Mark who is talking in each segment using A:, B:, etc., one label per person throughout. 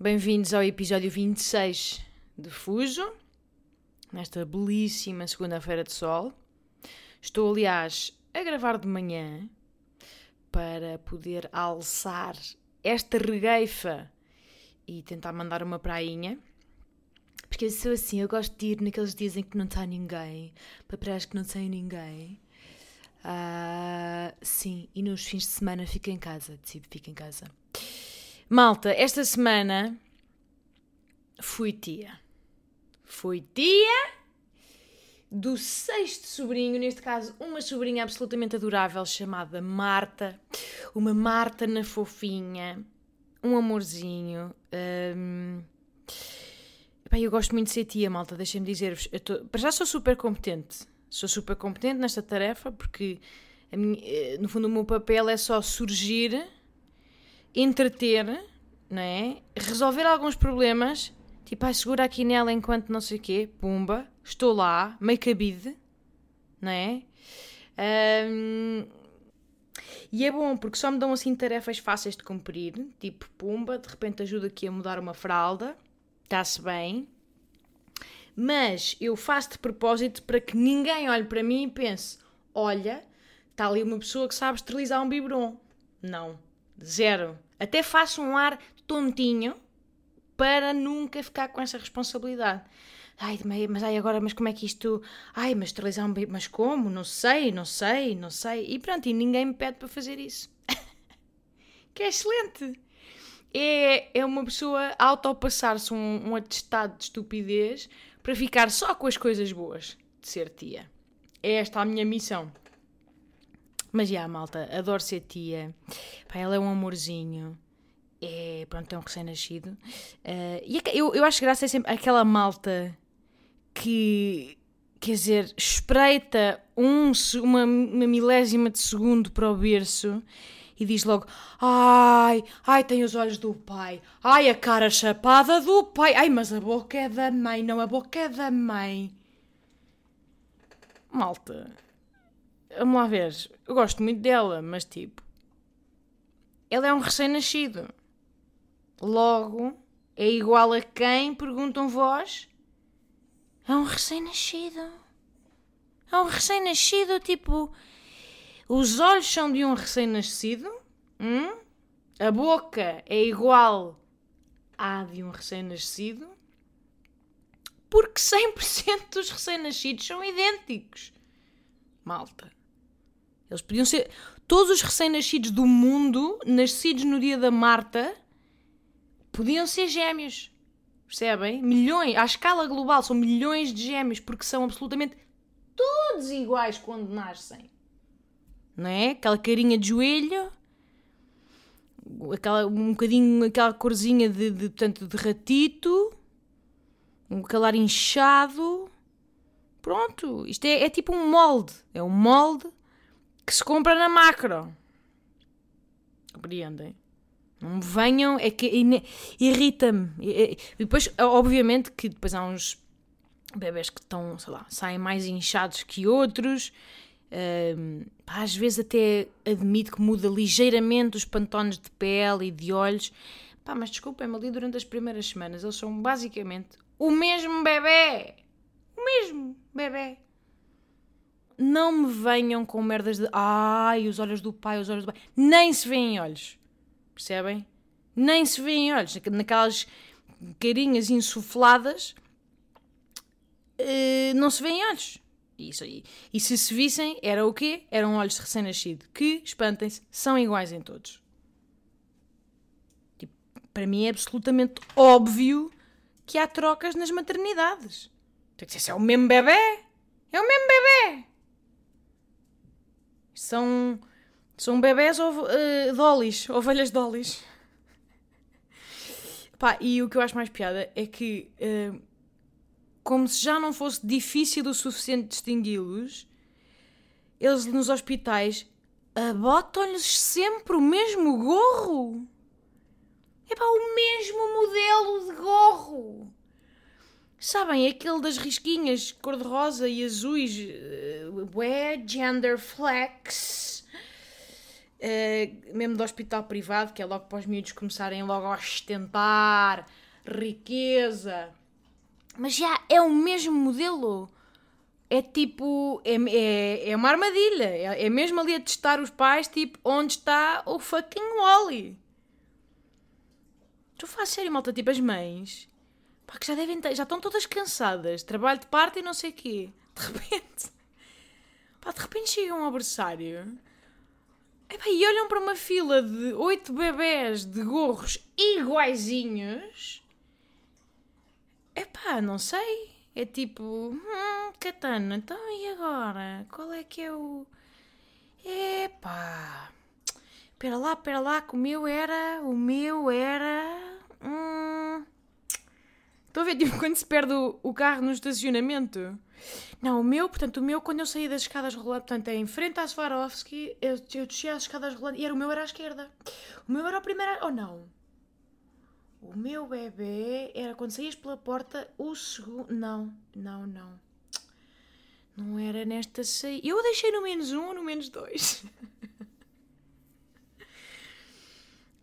A: Bem-vindos ao episódio 26 de Fuso, nesta belíssima segunda-feira de sol. Estou, aliás, a gravar de manhã para poder alçar esta regueifa e tentar mandar uma prainha. Porque eu sou assim, eu gosto de ir naqueles dias em que não está ninguém, para praias que não tem ninguém. Ah, sim, e nos fins de semana fico em casa, decido fico em casa. Malta, esta semana fui tia. Fui tia do sexto sobrinho, neste caso uma sobrinha absolutamente adorável chamada Marta. Uma Marta na fofinha, um amorzinho. Epá, eu gosto muito de ser tia, malta, deixem-me dizer-vos. tô- Para já sou super competente. Sou super competente nesta tarefa porque, minha- eh, no fundo, o meu papel é só surgir, entreter, não é? Resolver alguns problemas. Tipo, ai, segura aqui nela enquanto não sei o quê. Pumba. Estou lá, meio cabide, não é? Ahm, e é bom porque só me dão assim tarefas fáceis de cumprir. Tipo, pumba, de repente ajuda aqui a mudar uma fralda. Está-se bem. Mas eu faço de propósito para que ninguém olhe para mim e pense: olha, está ali uma pessoa que sabe esterilizar um biberon. Não. Zero. Até faço um ar tontinho para nunca ficar com essa responsabilidade. Ai, mas ai, agora, mas como é que isto. Ai, mas esterilizar um biberon. Mas como? Não sei, não sei, não sei. E pronto, e ninguém me pede para fazer isso. que é excelente é, é uma pessoa autopassar-se um, um atestado de estupidez para ficar só com as coisas boas de ser tia. É esta a minha missão. Mas já, malta, adoro ser tia. Pá, ela é um amorzinho. É, pronto, é um recém-nascido. Eh, e eu, eu acho graça é sempre aquela malta que, quer dizer, espreita um, uma, uma milésima de segundo para o berço e diz logo: Ai, ai, tem os olhos do pai, ai, a cara chapada do pai, ai, mas a boca é da mãe, não, a boca é da mãe. Malta, vamos lá ver, eu gosto muito dela, mas tipo, ela é um recém-nascido. Logo, é igual a quem? Perguntam vós? É um recém-nascido. É um recém-nascido, tipo. Os olhos são de um recém-nascido. hum? A boca é igual à de um recém-nascido. Porque 100% dos recém-nascidos são idênticos. Malta. Eles podiam ser. Todos os recém-nascidos do mundo, nascidos no dia da Marta, podiam ser gêmeos. Percebem? Milhões. À escala global, são milhões de gêmeos, porque são absolutamente todos iguais quando nascem. Não é? Aquela carinha de joelho, aquela, um bocadinho, aquela corzinha de, de, portanto, de ratito, um calar inchado. Pronto, isto é, é tipo um molde. É um molde que se compra na macro. Compreendem? Não venham, é que irrita-me. E- depois, obviamente, que depois há uns bebés que estão, sei lá, saem mais inchados que outros. Pá, às vezes até admito que muda ligeiramente os pantones de pele e de olhos. Pá, mas desculpem-me, ali durante as primeiras semanas eles são basicamente o mesmo bebê. O mesmo bebê. Não me venham com merdas de ai, os olhos do pai, os olhos do pai. Nem se vêem olhos. Percebem? Nem se vêem olhos. Naquelas carinhas insufladas, eh, não se vêem olhos. Isso aí. E se se vissem, era o quê? Eram olhos de recém-nascido. Que, espantem-se, são iguais em todos. Tipo, para mim é absolutamente óbvio que há trocas nas maternidades. Tem ser, se é o mesmo bebê. É o mesmo bebê. São, são bebés ou uh, dollies, ovelhas dollies. Pá, e o que eu acho mais piada é que, uh, como se já não fosse difícil o suficiente distingui-los, eles nos hospitais abotam-lhes sempre o mesmo gorro. É pá, o mesmo modelo de gorro. Sabem, aquele das risquinhas cor-de-rosa e azuis, uh, gender flex, uh, mesmo do hospital privado, que é logo para os miúdos começarem logo a ostentar riqueza. Mas já é o mesmo modelo. É tipo, é, é, é uma armadilha. É, é mesmo ali a testar os pais, tipo, onde está o fucking Wally. Tu fazes sério, malta, tipo as mães Pá, que já devem ter, já estão todas cansadas, trabalho de parte e não sei o quê. De repente, pá, de repente chegam ao berçário epá, e olham para uma fila de oito bebés de gorros iguaizinhos. Epá, não sei. É tipo, hum, Katana, então e agora? Qual é que é o. Epá. Espera lá, espera lá, que o meu era. O meu era. Hum. Estão a ver, tipo, quando se perde o, o, carro no estacionamento? Não, o meu, portanto, o meu, quando eu saí das escadas rolantes, portanto, é em frente à Swarovski, eu, eu desci às escadas rolantes, e era, o meu era à esquerda. O meu era o primeiro, ou oh, não? O meu bebê era quando saías pela porta, o segundo, não, não, não. Não era nesta saída. Eu deixei no menos um ou no menos dois.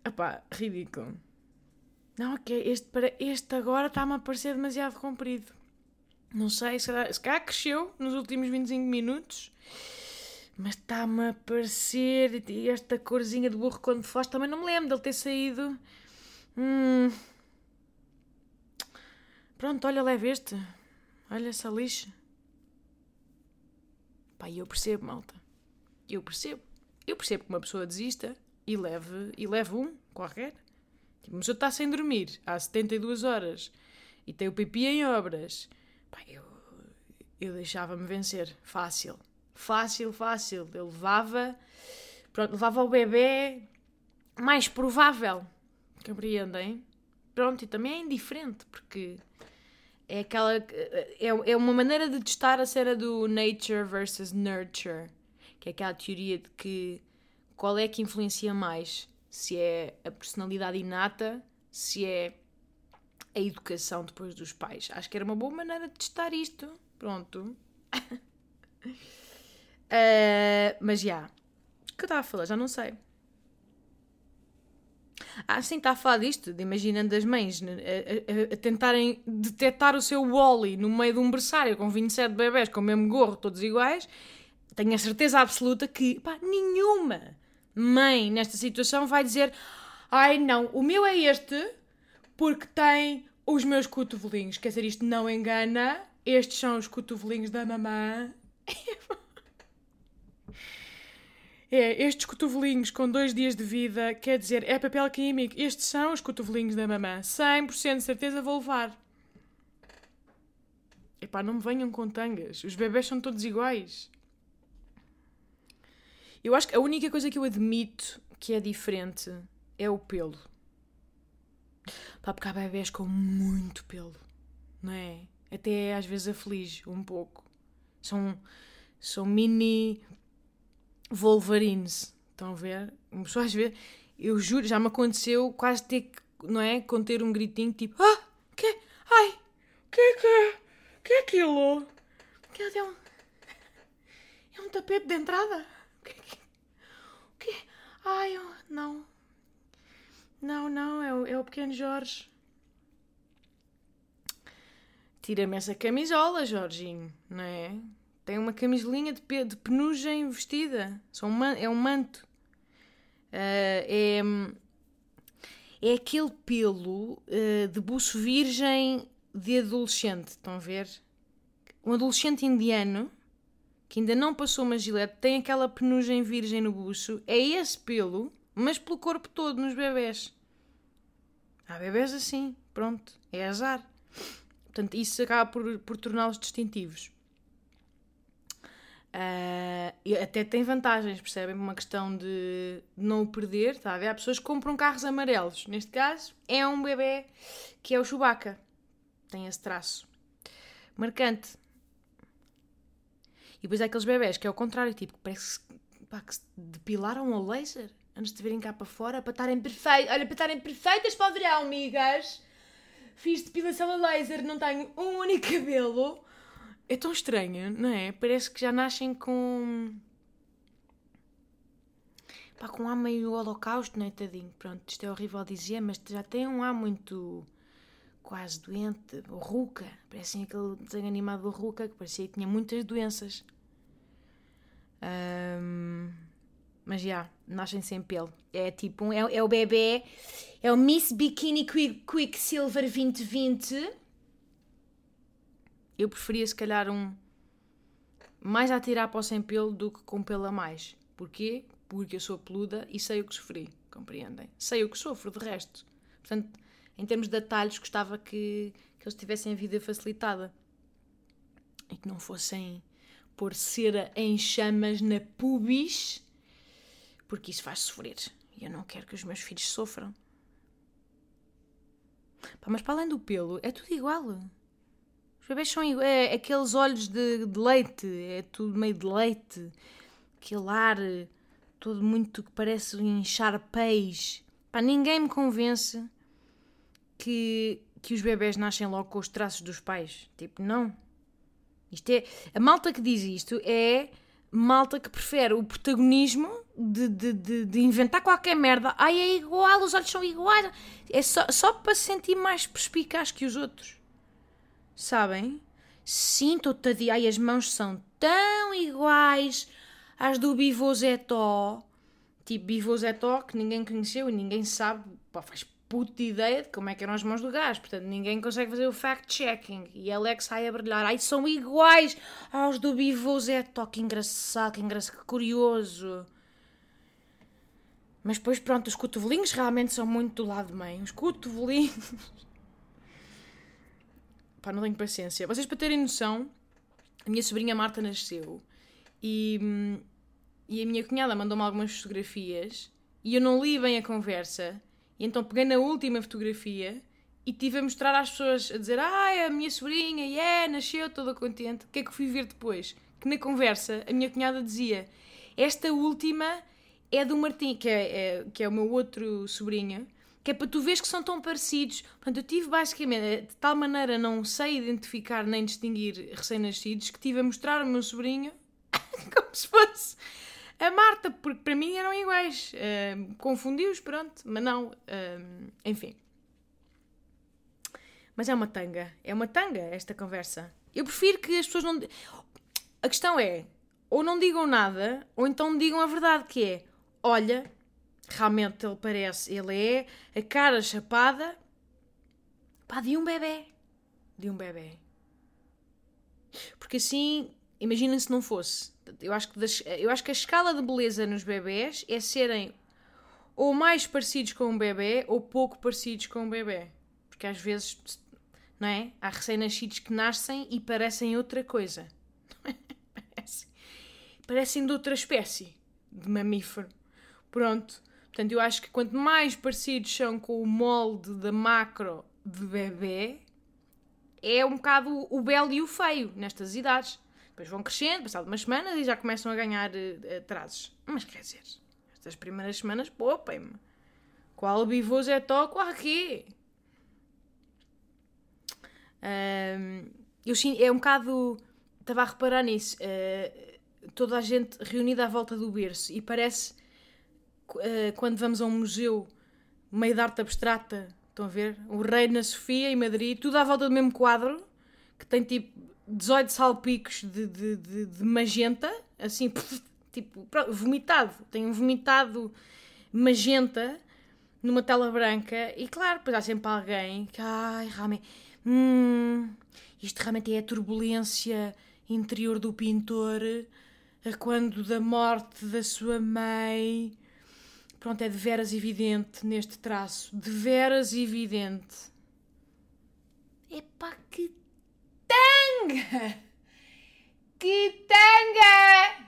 A: Epá, ridículo. Não, ok, este, para, este agora está-me a parecer demasiado comprido. Não sei, se se calhar cresceu nos últimos 25 minutos. Mas está-me a parecer esta corzinha de burro quando foste. Também não me lembro dele ter saído. Hum. Pronto, olha, leve este. Olha essa lixa. Pá, eu percebo, malta. Eu percebo. Eu percebo que uma pessoa desista e leve, e leve um qualquer. Tipo, mas eu está sem dormir há 72 horas e tem o pipi em obras. Pá, eu, eu deixava-me vencer. Fácil. Fácil, fácil. Eu levava. Pronto, levava o bebê mais provável. Compreendem? Pronto, e também é indiferente, porque é aquela. É, é uma maneira de testar a cena do nature versus nurture, que é aquela teoria de que qual é que influencia mais se é a personalidade inata, se é a educação depois dos pais. Acho que era uma boa maneira de testar isto. Pronto. uh, mas já. O que eu estava a falar? Já não sei. Ah, sim, está a falar disto, de imaginando as mães a, a, a, tentarem detectar o seu Wally no meio de um berçário com 27 bebés com o mesmo gorro, todos iguais. Tenho a certeza absoluta que, pá, nenhuma mãe nesta situação vai dizer: Ai não, o meu é este porque tem os meus cotovelinhos. Quer dizer, isto não engana. Estes são os cotovelinhos da mamã. É, estes cotovelinhos com dois dias de vida, quer dizer, é papel químico. Estes são os cotovelinhos da mamã. 100% de certeza vou levar. Epá, não me venham com tangas. Os bebés são todos iguais. Eu acho que a única coisa que eu admito que é diferente é o pelo. Pá, porque há bebés com muito pelo, não é? Até às vezes aflige um pouco. São, são mini Wolverines. Estão a ver? Uma pessoa às vezes, eu juro, já me aconteceu quase ter que, não é? Conter um gritinho tipo: Ah, que? Ai, que que é? Que é aquilo? Que é um. É um tapete de entrada? O quê? Ai, eu, não. Não, não, é o, é o pequeno Jorge. Tira-me essa camisola, Jorginho, não é? Tem uma camisolinha de, de penugem vestida. Um, é um manto. Uh, é, é aquele pelo uh, de buço virgem de adolescente. Estão a ver? Um adolescente indiano que ainda não passou uma gilete, tem aquela penugem virgem no buço, é esse pelo, mas pelo corpo todo, nos bebés. Há bebés assim, pronto, é azar. Portanto, isso acaba por, por torná-los distintivos. Uh, até tem vantagens, percebem? Uma questão de não o perder, está a ver? Há pessoas que compram carros amarelos. Neste caso, é um bebê que é o Chewbacca. Tem esse traço. Marcante. Depois há aqueles bebés que é o contrário, tipo, parece pá, que se depilaram a laser antes de virem cá para fora para estarem perfeitas. Olha, para estarem perfeitas para o verão, amigas. Fiz depilação a laser, não tenho um único cabelo. É tão estranho, não é? Parece que já nascem com. Pá, com um ar meio holocausto, não é, tadinho? Pronto, isto é horrível dizer, mas já tem um ar muito. quase doente. Ruca. Parece aquele desenho animado do Ruca que parecia que tinha muitas doenças. Um, mas já, nascem sem pelo. É tipo, é, é o bebê, é o Miss Bikini Quick, Quicksilver 2020. Eu preferia se calhar um mais a tirar para o sem pelo do que com pelo a mais. Porquê? Porque eu sou peluda e sei o que sofri, compreendem? Sei o que sofro, de resto. Portanto, em termos de atalhos, gostava que, que eles tivessem a vida facilitada e que não fossem pôr cera em chamas na pubis, porque isso faz sofrer. E eu não quero que os meus filhos sofram. Pá, mas para além do pelo, é tudo igual. Os bebês são iguais. É, aqueles olhos de, de, leite, é tudo meio de leite. Aquele ar todo muito que parece um encharpeis. Pá, ninguém me convence que, que os bebés nascem logo com os traços dos pais. Tipo, não. Isto é, a malta que diz isto é malta que prefere o protagonismo de, de, de, de, inventar qualquer merda. Ai, é igual, os olhos são iguais. É só, só para se sentir mais perspicaz que os outros. Sabem? Sim, todavia, ai, as mãos são tão iguais às do Bivô Zetó. Tipo, Bivô Zetó, que ninguém conheceu e ninguém sabe, pá, faz puta ideia de como é que eram as mãos do gajo. Portanto, ninguém consegue fazer o fact-checking. E Alex sai a brilhar. Ai, são iguais aos do Bivô Zetó. Que engraçado, que engraçado, que curioso. Mas depois, pronto, os cotovelinhos realmente são muito do lado de mãe. Os cotovelinhos. Pá, não tenho paciência. Vocês, para terem noção, a minha sobrinha Marta nasceu e, hum, e a minha cunhada mandou-me algumas fotografias e eu não li bem a conversa. E então peguei na última fotografia e tive a mostrar às pessoas a dizer: Ai, a minha sobrinha, yeah, nasceu toda contente. O que é que fui ver depois? Que na conversa a minha cunhada dizia: Esta última é do Martim, que é, é, que é o meu outro sobrinho, que é para tu veres que são tão parecidos. Portanto, eu tive basicamente, de tal maneira não sei identificar nem distinguir recém-nascidos, que tive a mostrar ao meu sobrinho como se fosse a Marta, porque para mim eram iguais. Uh, Confundi-os, pronto, mas não. Uh, enfim. Mas é uma tanga. É uma tanga esta conversa. Eu prefiro que as pessoas não. A questão é: ou não digam nada, ou então digam a verdade, que é: olha, realmente ele parece, ele é a cara chapada pá, de um bebê. De um bebê. Porque assim, imaginem se não fosse. Eu acho, que das, eu acho que a escala de beleza nos bebés é serem ou mais parecidos com um bebê ou pouco parecidos com um bebê. Porque às vezes, não é? Há recém-nascidos que nascem e parecem outra coisa. parecem, de outra espécie de mamífero. Pronto. Portanto, eu acho que quanto mais parecidos são com o molde da macro de bebê, é um bocado o belo e o feio nestas idades. Depois vão crescendo, passado umas semanas, e já começam a ganhar uh, atrasos. Mas quer dizer, estas primeiras semanas, poupem-me. Qual bivôs é toco aqui? Um, eu é um bocado. Estava a reparar nisso. Uh, toda a gente reunida à volta do berço e parece uh, quando vamos a um museu meio de arte abstrata, estão a ver? O Rei na Sofia em Madrid, tudo à volta do mesmo quadro que tem tipo 18 salpicos de, de, de, de magenta, assim, tipo, vomitado. Tem um vomitado magenta numa tela branca e, claro, depois há sempre alguém que, ai, realmente, hum, isto realmente é a turbulência interior do pintor a quando da morte da sua mãe. Pronto, é de veras evidente neste traço, de veras evidente. Epá, que tanga! Que tanga!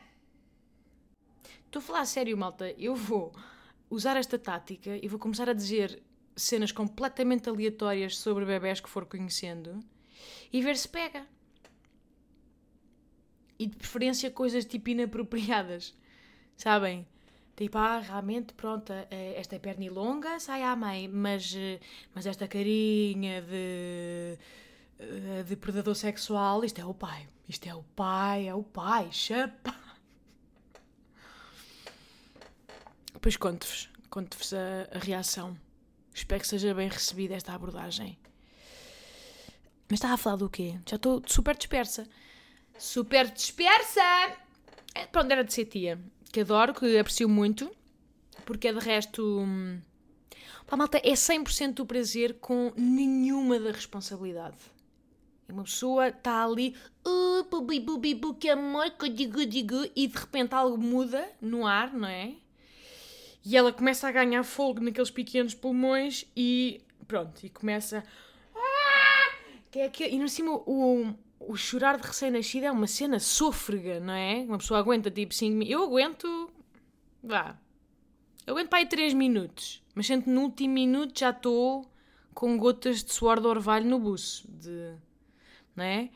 A: falar a sério, malta, eu vou usar esta tática e vou começar a dizer cenas completamente aleatórias sobre bebés que for conhecendo e ver se pega. E de preferência coisas tipo inapropriadas, sabem? Tipo, ah, realmente, pronto, eh, esta é pernilonga, sai à mãe, mas, eh, mas esta carinha de, eh, de predador sexual, isto é o pai. Isto é o pai, é o pai, chapa. Depois conto-vos, conto-vos a, a reação. Espero que seja bem recebida esta abordagem. Mas estava a falar do quê? Já estou super dispersa. Super dispersa! Pronto, era de ser tia que adoro, que aprecio muito, porque é de resto. Hum, pá, malta, é 100% do prazer com nenhuma da responsabilidade. Uma pessoa está ali, uh, bubi, bu, que amor, digo, digo, e de repente algo muda no ar, não é? E ela começa a ganhar fogo naqueles pequenos pulmões e pronto, e começa. Ah! Que é que, e no cima o, o chorar de recém-nascido é uma cena sôfrega, não é? Uma pessoa aguenta tipo 5 minutos. Eu aguento. Vá. Eu aguento para aí 3 minutos. Mas sento no último minuto já estou com gotas de suor de orvalho no buço. De... Não é?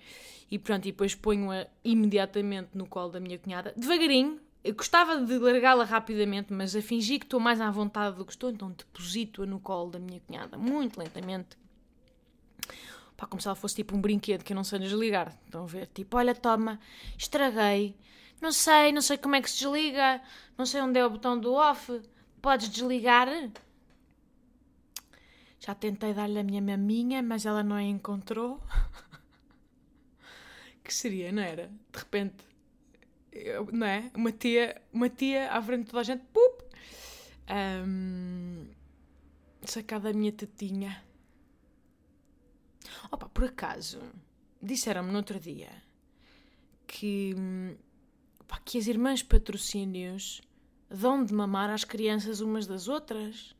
A: E pronto, e depois ponho-a imediatamente no colo da minha cunhada. Devagarinho. Eu gostava de largá-la rapidamente, mas a fingir que estou mais à vontade do que estou, então deposito-a no colo da minha cunhada, muito lentamente Pá, como se ela fosse tipo um brinquedo que eu não sei desligar. Estão a ver? Tipo, olha, toma, estraguei. Não sei, não sei como é que se desliga. Não sei onde é o botão do off. Podes desligar? Já tentei dar-lhe a minha maminha, mas ela não a encontrou. que seria, não era? De repente, eu, não é? Uma tia, uma tia à frente de toda a gente, pup! Um, sacada a minha tetinha. Opa, por acaso, disseram-me no outro dia que, opa, que as irmãs patrocínios dão de mamar às crianças umas das outras.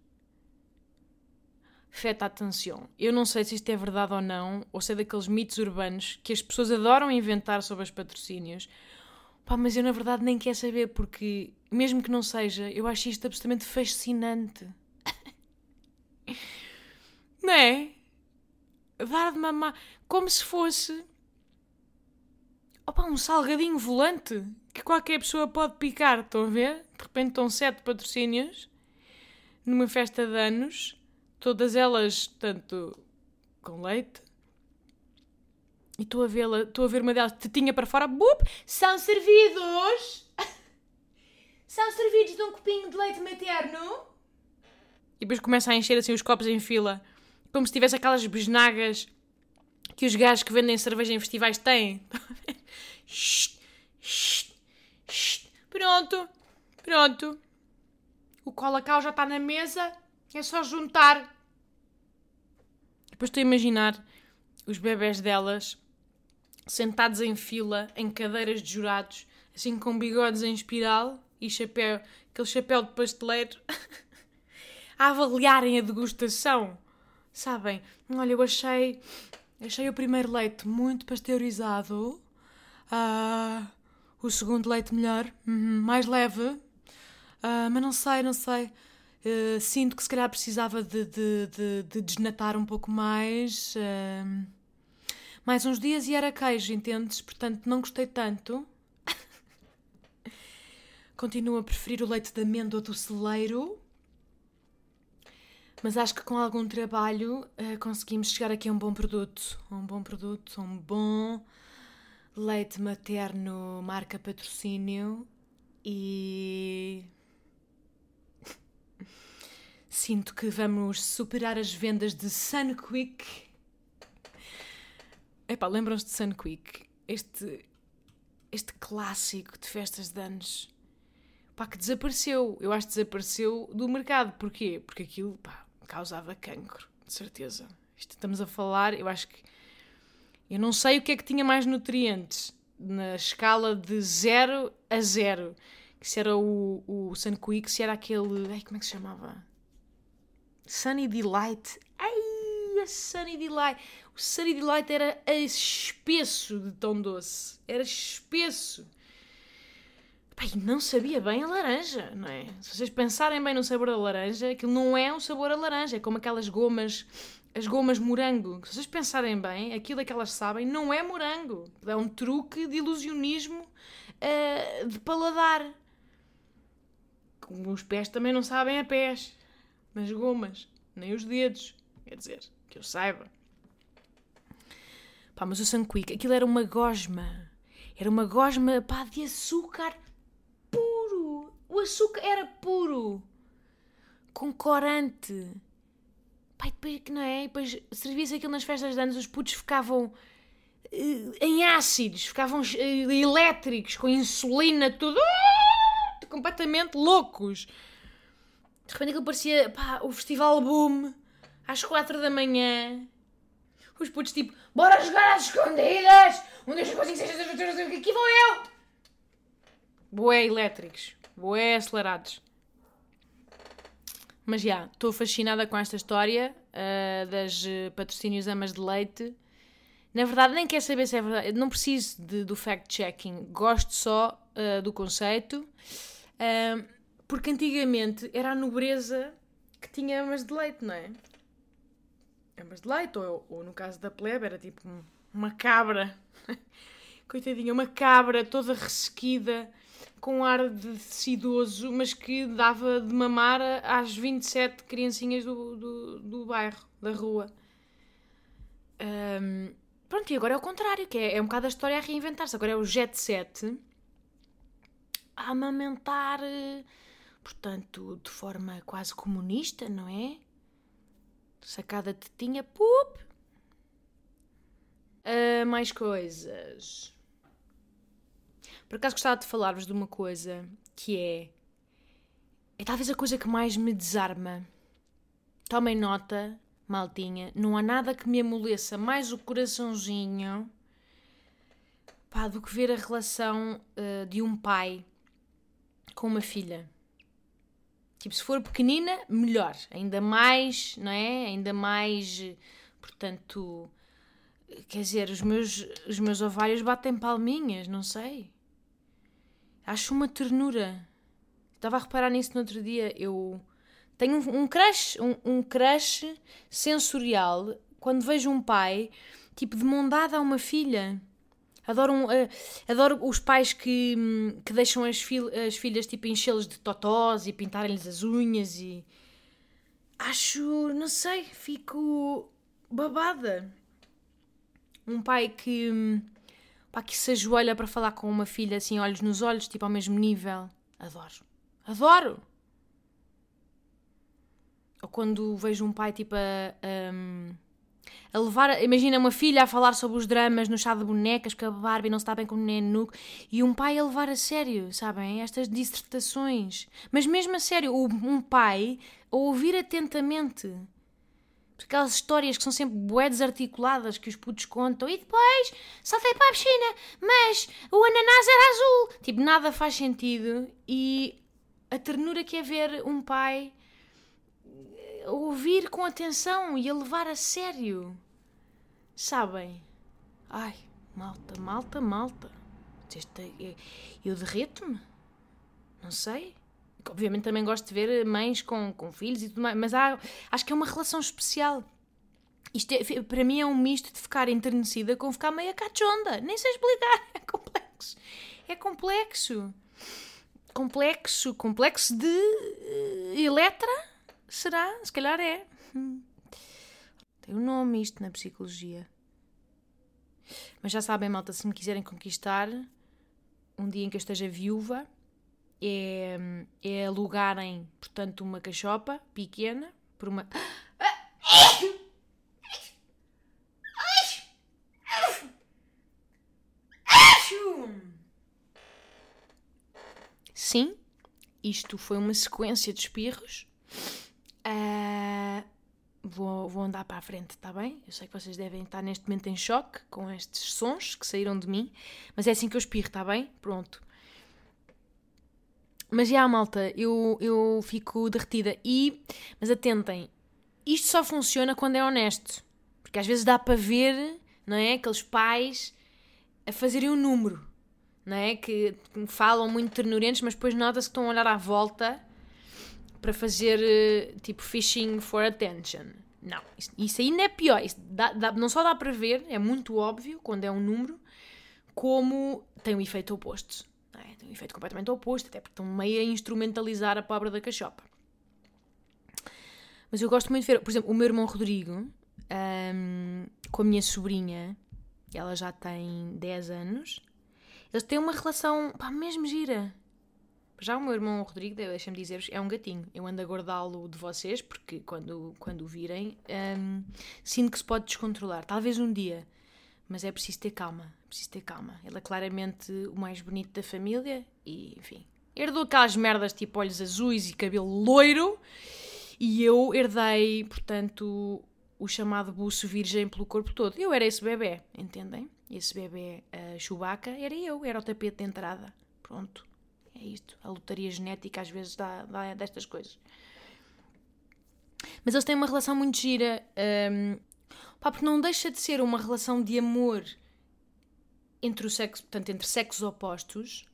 A: Feta atenção. Eu não sei se isto é verdade ou não, ou se é daqueles mitos urbanos que as pessoas adoram inventar sobre os patrocínios. Pá, mas eu na verdade nem quero saber, porque mesmo que não seja, eu acho isto absolutamente fascinante. não é? dar de mamar como se fosse opa, um salgadinho volante que qualquer pessoa pode picar. Estão a ver? De repente estão sete patrocínios numa festa de anos, todas elas, tanto com leite. E estou a vê-la, estou a ver uma delas, tetinha para fora, bup, são servidos! são servidos de um copinho de leite materno? E depois começa a encher assim os copos em fila como se tivesse aquelas besnagas que os gajos que vendem cerveja em festivais têm. pronto, pronto. O colacau já está na mesa, é só juntar. Depois estou a imaginar os bebés delas sentados em fila, em cadeiras de jurados, assim com bigodes em espiral e chapéu, aquele chapéu de pasteleiro, a avaliarem a degustação Sabem? Olha, eu achei. Achei o primeiro leite muito pasteurizado. Uh, o segundo leite melhor, uhum, mais leve. Uh, mas não sei, não sei. Uh, sinto que se calhar precisava de, de, de, de desnatar um pouco mais. mais uns dias e era queijo, entendes? Portanto, não gostei tanto. Continuo a preferir o leite de amêndoa do celeiro. Mas acho que com algum trabalho uh, conseguimos chegar aqui a um bom produto. Um bom produto, um bom leite materno marca patrocínio e sinto que vamos superar as vendas de Sunquick. Epá, lembram-se de Sunquick? Este, este clássico de festas de anos. Pá, que desapareceu. Eu acho que desapareceu do mercado. Porquê? Porque aquilo, pá, causava cancro, de certeza. Isto estamos a falar, eu acho que. Eu não sei o que é que tinha mais nutrientes na escala de 0 a 0. Se era o, o Sunquick, se era aquele. Ai, como é que se chamava? Sunny Delight. Ai, a Sunny Delight. O Sunny Delight era espesso de tão doce. Era espesso. Pai, não sabia bem a laranja, não é? Se vocês pensarem bem no sabor da laranja, aquilo não é um sabor a laranja, é como aquelas gomas, as gomas morango. Se vocês pensarem bem, aquilo é que elas sabem não é morango. É um truque de ilusionismo uh, de paladar. Os pés também não sabem a pés, mas gomas, nem os dedos. Quer dizer, que eu saiba. Pá, mas o Sunquick, aquilo era uma gosma. Era uma gosma, pá, de açúcar puro. O açúcar era puro. Com corante. Pá, e depois, que não é? E depois servia-se aquilo nas festas de anos, os putos ficavam uh, em ácidos, ficavam uh, elétricos, com insulina, tudo. Uh, completamente loucos. De repente aquilo parecia, pá, o festival boom, às quatro da manhã. Os putos tipo, bora jogar às escondidas! Um, dois, três, quatro, cinco, aqui vou eu! Boé elétricos, boé acelerados. Mas já, estou fascinada com esta história uh, das uh, patrocínios amas de leite. Na verdade, nem quero saber se é verdade. Não preciso de, do fact-checking. Gosto só uh, do conceito. Porque antigamente era a nobreza que tinha amas de leite, não é? Amas de leite, ou, ou no caso da plebe, era tipo uma cabra. Coitadinha, uma cabra toda ressequida com ar de tecidoso, mas que dava de mamar às 27 criancinhas do, do, do bairro, da rua. Um, pronto, e agora é o contrário, que é, é um bocado a história a reinventar-se. Agora é o jet set a amamentar, portanto, de forma quase comunista, não é? Sacada tetinha, pup! Uh, mais coisas. Por acaso gostava de falar-vos de uma coisa que é. É talvez a coisa que mais me desarma. Tomem nota, maltinha, não há nada que me amoleça mais o coraçãozinho pá, do que ver a relação uh, de um pai com uma filha. Tipo, se for pequenina, melhor. Ainda mais, não é? Ainda mais, portanto, quer dizer, os meus, os meus ovários batem palminhas, não sei. Acho uma ternura. Estava a reparar nisso no outro dia. Eu tenho um, um crush, um, um crush sensorial quando vejo um pai, tipo, de mão dada a uma filha. Adoro, uh, adoro os pais que, que deixam as, fil as filhas tipo enchê-los de totós e pintarem-lhes as unhas e acho, não sei, fico babada. Um pai que pá, que se ajoelha para falar com uma filha assim, olhos nos olhos, tipo ao mesmo nível. Adoro. Adoro! Ou quando vejo um pai tipo a, a, a levar. Imagina uma filha a falar sobre os dramas no chá de bonecas, porque a Barbie não se está bem com o neném e um pai a levar a sério, sabem? Estas dissertações. Mas mesmo a sério, um pai a ouvir atentamente aquelas histórias que são sempre bué desarticuladas que os putos contam e depois saltei para a piscina, mas o ananás era azul. Tipo, nada faz sentido e a ternura que é ver um pai ouvir com atenção e a levar a sério. Sabem? Ai, malta, malta, malta. É, eu derreto-me? Não sei. Obviamente também gosto de ver mães com, com filhos e tudo mais, mas há, acho que é uma relação especial. Isto é, para mim é um misto de ficar enternecida com ficar meio cachonda. Nem sei explicar. É complexo. É complexo. Complexo. Complexo de uh, Eletra? Será? Se calhar é. Hum. Tem um nome isto na psicologia. Mas já sabem, malta, se me quiserem conquistar, um dia em que eu esteja viúva, é, é alugarem, portanto, uma cachopa pequena por uma. Sim, isto foi uma sequência de espirros. Uh, vou, vou andar para a frente, está bem? Eu sei que vocês devem estar neste momento em choque com estes sons que saíram de mim, mas é assim que eu espirro, está bem? Pronto. Mas já, malta, eu, eu fico derretida. E, mas atentem, isto só funciona quando é honesto. Porque às vezes dá para ver, não é? Aqueles pais a fazerem um número. não é? Que falam muito ternurentos, mas depois nota-se que estão a olhar à volta para fazer eh, tipo fishing for attention. Não, isso, isso ainda é pior. Dá, dá, não só dá para ver, é muito óbvio quando é um número, como tem um efeito oposto. É? Tem um efeito completamente oposto, até porque estão meio a instrumentalizar a pobre da cachopa. Mas eu gosto muito de ver, por exemplo, o meu irmão Rodrigo, um, com a minha sobrinha, ela já tem 10 anos, eles têm uma relação, pá, mesmo gira. Já o meu irmão Rodrigo, deixa-me dizer-vos, é um gatinho. Eu ando a guardá-lo de vocês, porque quando, quando o virem, um, sinto que se pode descontrolar. Talvez um dia, mas é preciso ter calma. Preciso ter calma. Ele é claramente o mais bonito da família e, enfim, herdou aquelas merdas tipo olhos azuis e cabelo loiro. E eu herdei, portanto, o chamado buço virgem pelo corpo todo. Eu era esse bebê, entendem? Esse bebê uh, Chewbacca era eu, era o tapete de entrada. Pronto, é isto. A lotaria genética às vezes dá, dá destas coisas. Mas eles têm uma relação muito gira. Um, pá, porque não deixa de ser uma relação de amor entre o sexo, portanto, entre sexos opostos.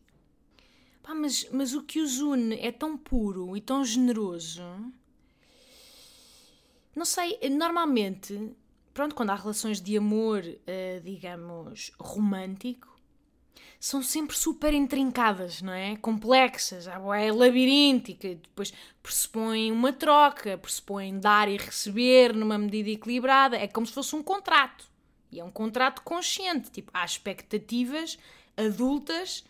A: Pá, mas, mas o que os une é tão puro e tão generoso não sei, normalmente, pronto, quando há relações de amor, uh, digamos, romântico, são sempre super intrincadas, não é? Complexas, é labiríntica, depois pressupõem uma troca, pressupõem dar e receber numa medida equilibrada, é como se fosse um contrato. E é um contrato consciente, tipo, há expectativas adultas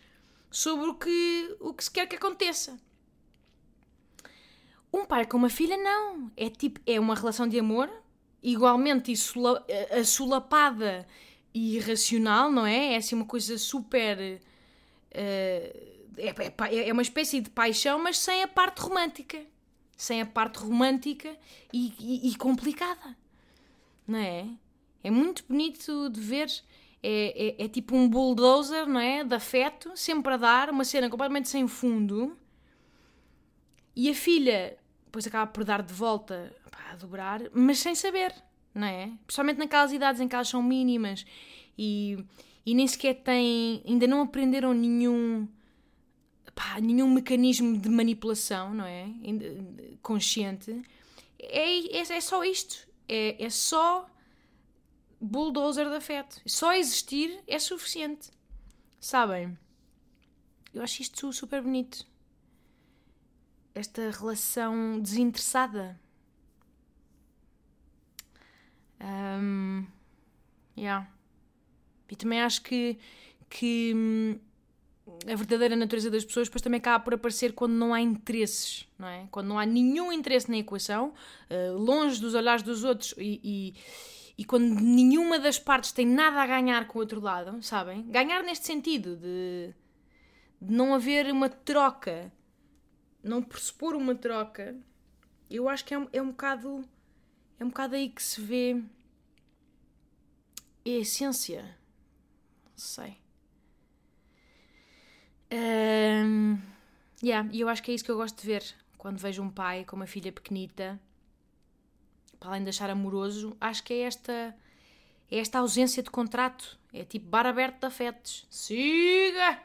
A: sobre o que, o que se quer que aconteça. Um pai com uma filha, não. É tipo, é uma relação de amor, igualmente assolapada irracional, não é? É assim uma coisa super. Uh, é, é, é, uma espécie de paixão, mas sem a parte romântica. Sem a parte romântica e, e, e complicada. Não é? É muito bonito de ver. É, é, é, tipo um bulldozer, não é? De afeto, sempre a dar, uma cena completamente sem fundo e a filha depois acaba por dar de volta pá, a dobrar, mas sem saber, não é? Principalmente naquelas idades em que elas são mínimas e, e nem sequer têm, ainda não aprenderam nenhum, pá, nenhum mecanismo de manipulação, não é? Consciente. É, é, é só isto. É, é só bulldozer de afeto. Só existir é suficiente. Sabem? Eu acho isto super bonito esta relação desinteressada. Um, yeah. E também acho que, que hum, a verdadeira natureza das pessoas depois também acaba por aparecer quando não há interesses, não é? Quando não há nenhum interesse na equação, uh, longe dos olhares dos outros e, e, e, quando nenhuma das partes tem nada a ganhar com o outro lado, sabem? Ganhar neste sentido de, de não haver uma troca não pressupor uma troca, eu acho que é um, é um bocado. É um bocado aí que se vê a essência. Não sei. Um, yeah, e eu acho que é isso que eu gosto de ver quando vejo um pai com uma filha pequenita, para além de achar amoroso, acho que é esta, é esta ausência de contrato. É tipo bar aberto de afetos. Siga!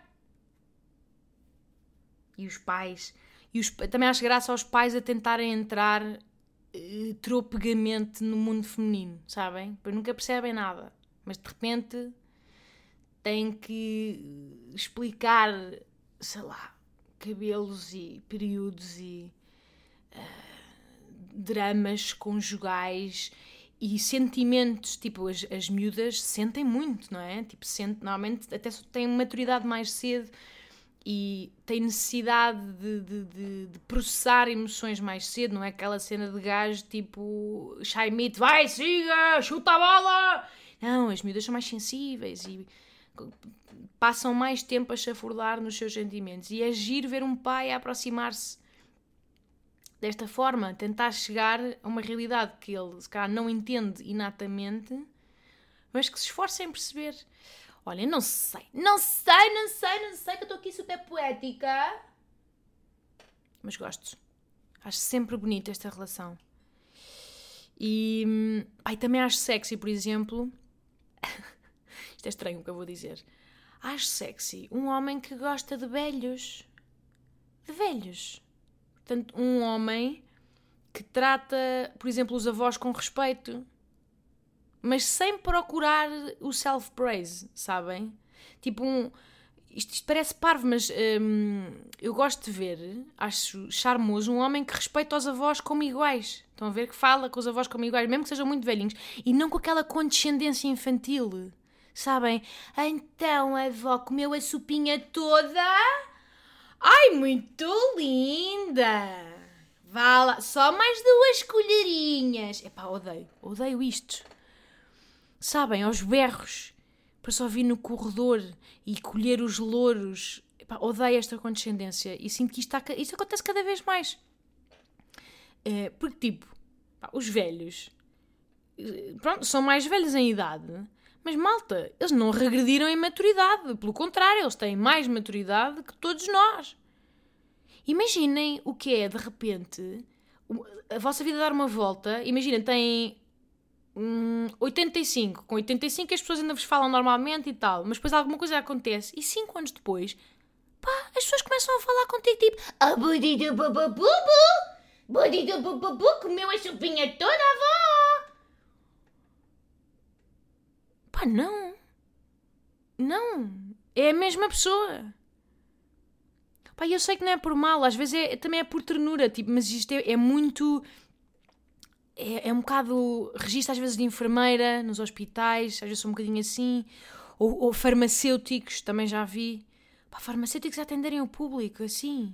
A: E os pais e os, também acho graça aos pais a tentarem entrar uh, tropegamente no mundo feminino, sabem? Porque nunca percebem nada. Mas de repente têm que explicar, sei lá, cabelos e períodos e uh, dramas conjugais e sentimentos, tipo, as, as miúdas sentem muito, não é? Tipo, sente, normalmente até têm maturidade mais cedo e tem necessidade de, de, de, de, processar emoções mais cedo, não é aquela cena de gajo tipo Shaimite, vai, siga, chuta a bola! Não, as miúdas são mais sensíveis e passam mais tempo a chafurdar nos seus sentimentos. E é giro ver um pai a aproximar-se desta forma, tentar chegar a uma realidade que ele, se calhar, não entende inatamente, mas que se esforça em perceber. Olha, não sei, não sei, não sei, não sei, que eu estou aqui super poética. Mas gosto. Acho sempre bonita esta relação. E ai, também acho sexy, por exemplo. Isto é estranho o que eu vou dizer. Acho sexy um homem que gosta de velhos. De velhos. Portanto, um homem que trata, por exemplo, os avós com respeito, mas sem procurar o self-praise, sabem? Tipo um. Isto, isto parece parvo, mas hum, eu gosto de ver, acho charmoso, um homem que respeita os avós como iguais. Estão a ver? Que fala com os avós como iguais, mesmo que sejam muito velhinhos, e não com aquela condescendência infantil. Sabem? Então a avó comeu a sopinha toda. Ai, muito linda! Vá lá, só mais duas colherinhas. Epá, odeio, odeio isto. Sabem, aos berros, para só vir no corredor e colher os louros. Epá, odeio esta condescendência e sinto que isto, está, isto acontece cada vez mais. É, porque, tipo, pá, os velhos, eh, pronto, são mais velhos em idade, mas malta, eles não regrediram em maturidade. Pelo contrário, eles têm mais maturidade que todos nós. Imaginem o que é, de repente, a vossa vida dar uma volta. Imaginem, têm hum, 85. Com 85 as pessoas ainda vos falam normalmente e tal, mas depois alguma coisa acontece e 5 anos depois, pá, as pessoas começam a falar contigo tipo A budi do bubu Budi do bubu comeu a chupinha toda, avó! Pá, não. Não. É a mesma pessoa. Pá, eu sei que não é por mal, às vezes é, também é por ternura, tipo, mas isto é, é muito. É, é, um bocado registro às vezes de enfermeira nos hospitais, às vezes sou um bocadinho assim, ou, ou farmacêuticos, também já vi. Pá, farmacêuticos a atenderem o público, assim.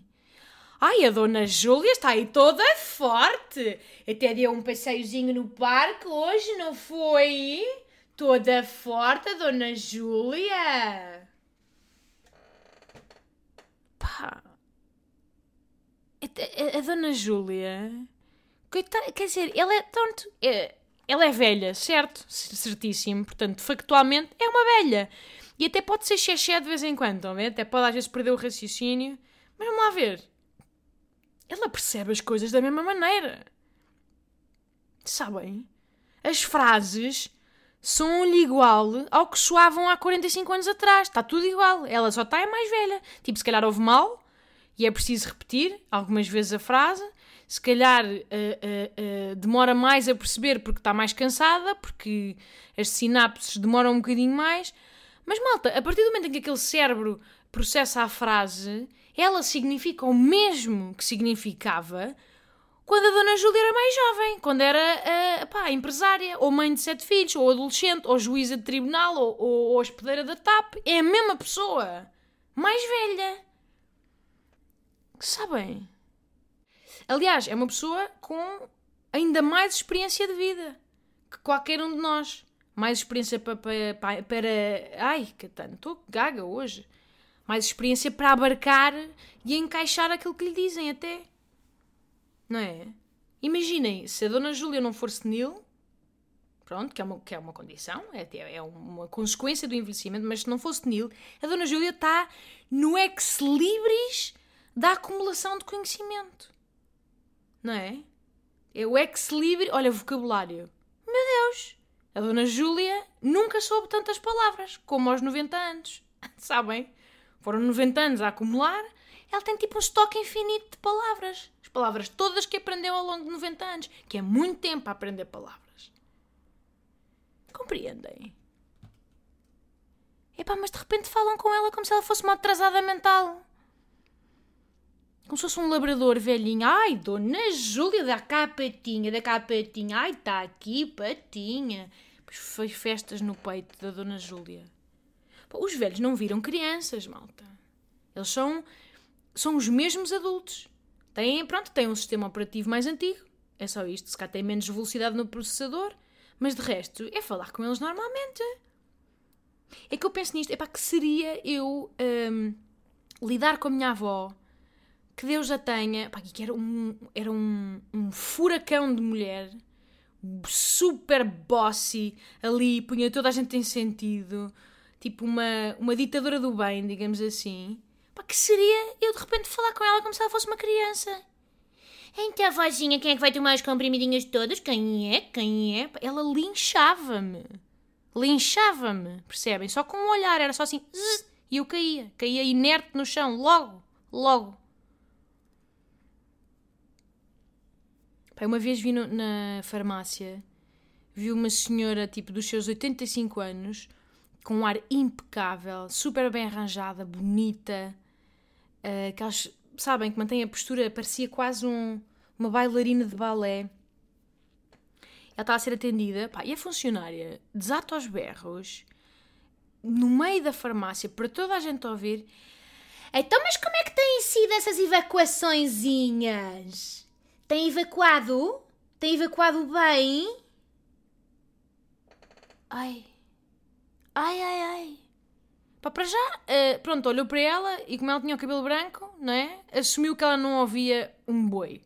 A: Ai, a dona Júlia está aí toda forte. Até deu um passeiozinho no parque hoje, não foi? Toda forte, a dona Júlia. Pá. A, a, a dona Júlia. Coitada, quer dizer, ela é tanto. É, ela é velha, certo? Certíssimo. Portanto, factualmente, é uma velha. E até pode ser xexé de vez em quando, a ver? Até pode às vezes perder o raciocínio. Mas vamos lá ver. Ela percebe as coisas da mesma maneira. Sabem? As frases são-lhe igual ao que soavam há 45 anos atrás. Está tudo igual. Ela só está é mais velha. Tipo, se calhar houve mal e é preciso repetir algumas vezes a frase. Se calhar uh, uh, uh, demora mais a perceber porque está mais cansada, porque as sinapses demoram um bocadinho mais. Mas, malta, a partir do momento em que aquele cérebro processa a frase, ela significa o mesmo que significava quando a Dona Júlia era mais jovem, quando era uh, pá, empresária, ou mãe de sete filhos, ou adolescente, ou juíza de tribunal, ou, ou, ou hospedeira da TAP. É a mesma pessoa, mais velha. Sabem? Aliás, é uma pessoa com ainda mais experiência de vida que qualquer um de nós. Mais experiência para. para, para, ai, Catano, estou gaga hoje. Mais experiência para abarcar e encaixar aquilo que lhe dizem, até. Não é? Imaginem, se a Dona Júlia não for senil, pronto, que é uma, que é uma condição, é, é uma consequência do envelhecimento, mas se não for senil, a Dona Júlia está no ex-libris da acumulação de conhecimento. Não é? É o ex-libris. Olha, vocabulário. Meu Deus! A Dona Júlia nunca soube tantas palavras como aos 90 anos. Sabem? Foram 90 anos a acumular ela tem tipo um estoque infinito de palavras. As palavras todas que aprendeu ao longo de 90 anos, que é muito tempo a aprender palavras. Compreendem? Epá, mas de repente falam com ela como se ela fosse uma atrasada mental. Como se fosse um labrador velhinho. Ai, dona Júlia, dá cá a patinha, dá cá a patinha. Ai, está aqui, patinha. Pois fez festas no peito da dona Júlia. Os velhos não viram crianças, malta. Eles são são os mesmos adultos. Têm, pronto, têm um sistema operativo mais antigo. É só isto. Se cá tem menos velocidade no processador. Mas de resto, é falar com eles normalmente. É que eu penso nisto. É para que seria eu um, lidar com a minha avó, que Deus a tenha, pá, que era um, era um, um furacão de mulher, super bossy, ali, punha toda a gente em sentido, tipo uma, uma ditadora do bem, digamos assim. Pá, que seria eu de repente falar com ela como se ela fosse uma criança? Então, vozinha, quem é que vai tomar as comprimidinhas todas? Quem é? Quem é? Ela linchava-me. Linchava-me, percebem? Só com um olhar, era só assim. E eu caía, caía inerte no chão, logo, logo. Pai, uma vez vi no, na farmácia, vi uma senhora tipo dos seus 85 anos, com um ar impecável, super bem arranjada, bonita, uh, aquelas, sabem, que mantém a postura, parecia quase um, uma bailarina de balé. Ela está a ser atendida, pá, e a funcionária desata os berros no meio da farmácia para toda a gente ouvir. Então, mas como é que têm sido essas evacuaçõezinhas? Tem evacuado? Tem evacuado bem? Ai. Ai, ai, ai. Pá, para já, uh, pronto, olhou para ela e como ela tinha o cabelo branco, não é? Assumiu que ela não ouvia um boi.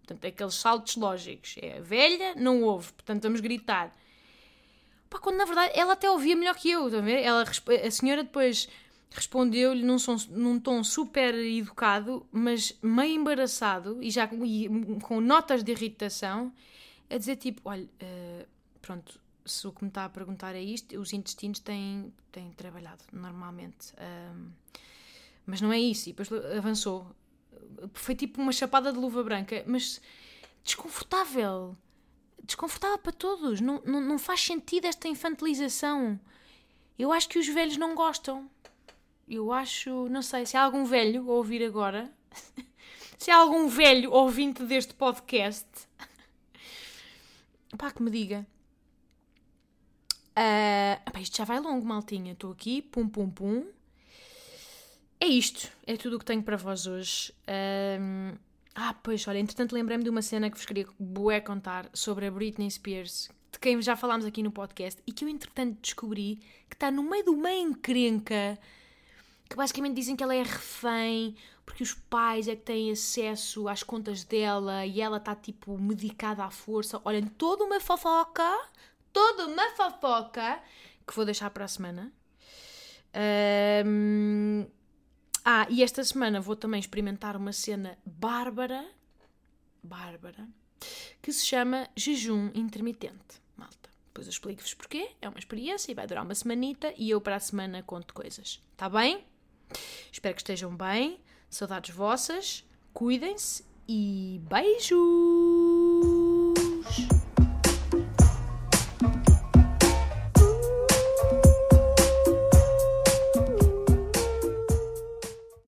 A: Portanto, é aqueles saltos lógicos. É velha, não ouve, portanto vamos gritar. Pá, quando na verdade ela até ouvia melhor que eu, estão a ver? Ela, a senhora depois respondeu-lhe num, num, tom super educado, mas meio embaraçado e já e, com notas de irritação, a dizer tipo: olha, uh, pronto, se o que me está a perguntar é isto, os intestinos têm, têm trabalhado normalmente. Mas não é isso. E depois avançou. Foi tipo uma chapada de luva branca, mas desconfortável. Desconfortável para todos. Não, não, não faz sentido esta infantilização. Eu acho que os velhos não gostam eu acho, não sei, se há algum velho a ouvir agora, se há algum velho ouvinte deste podcast, pá, que me diga. Uh, isto já vai longo, maltinha. Estou aqui, pum, pum, pum. É isto, é tudo o que tenho para vós hoje. Uh, ah, pois, olha, entretanto lembrei-me de uma cena que vos queria bué contar sobre a Britney Spears, de quem já falámos aqui no podcast, e que eu entretanto descobri que está no meio de uma encrenca que basicamente dizem que ela é refém porque os pais é que têm acesso às contas dela e ela está tipo medicada à força. Olhem, toda uma fofoca, toda uma fofoca que vou deixar para a semana. Um... Ah, e esta semana vou também experimentar uma cena bárbara, bárbara, que se chama jejum intermitente, malta. Depois eu explico-vos porquê, é uma experiência e vai durar uma semanita e eu para a semana conto coisas, tá bem? Espero que estejam bem, saudades vossas, cuidem-se e beijos!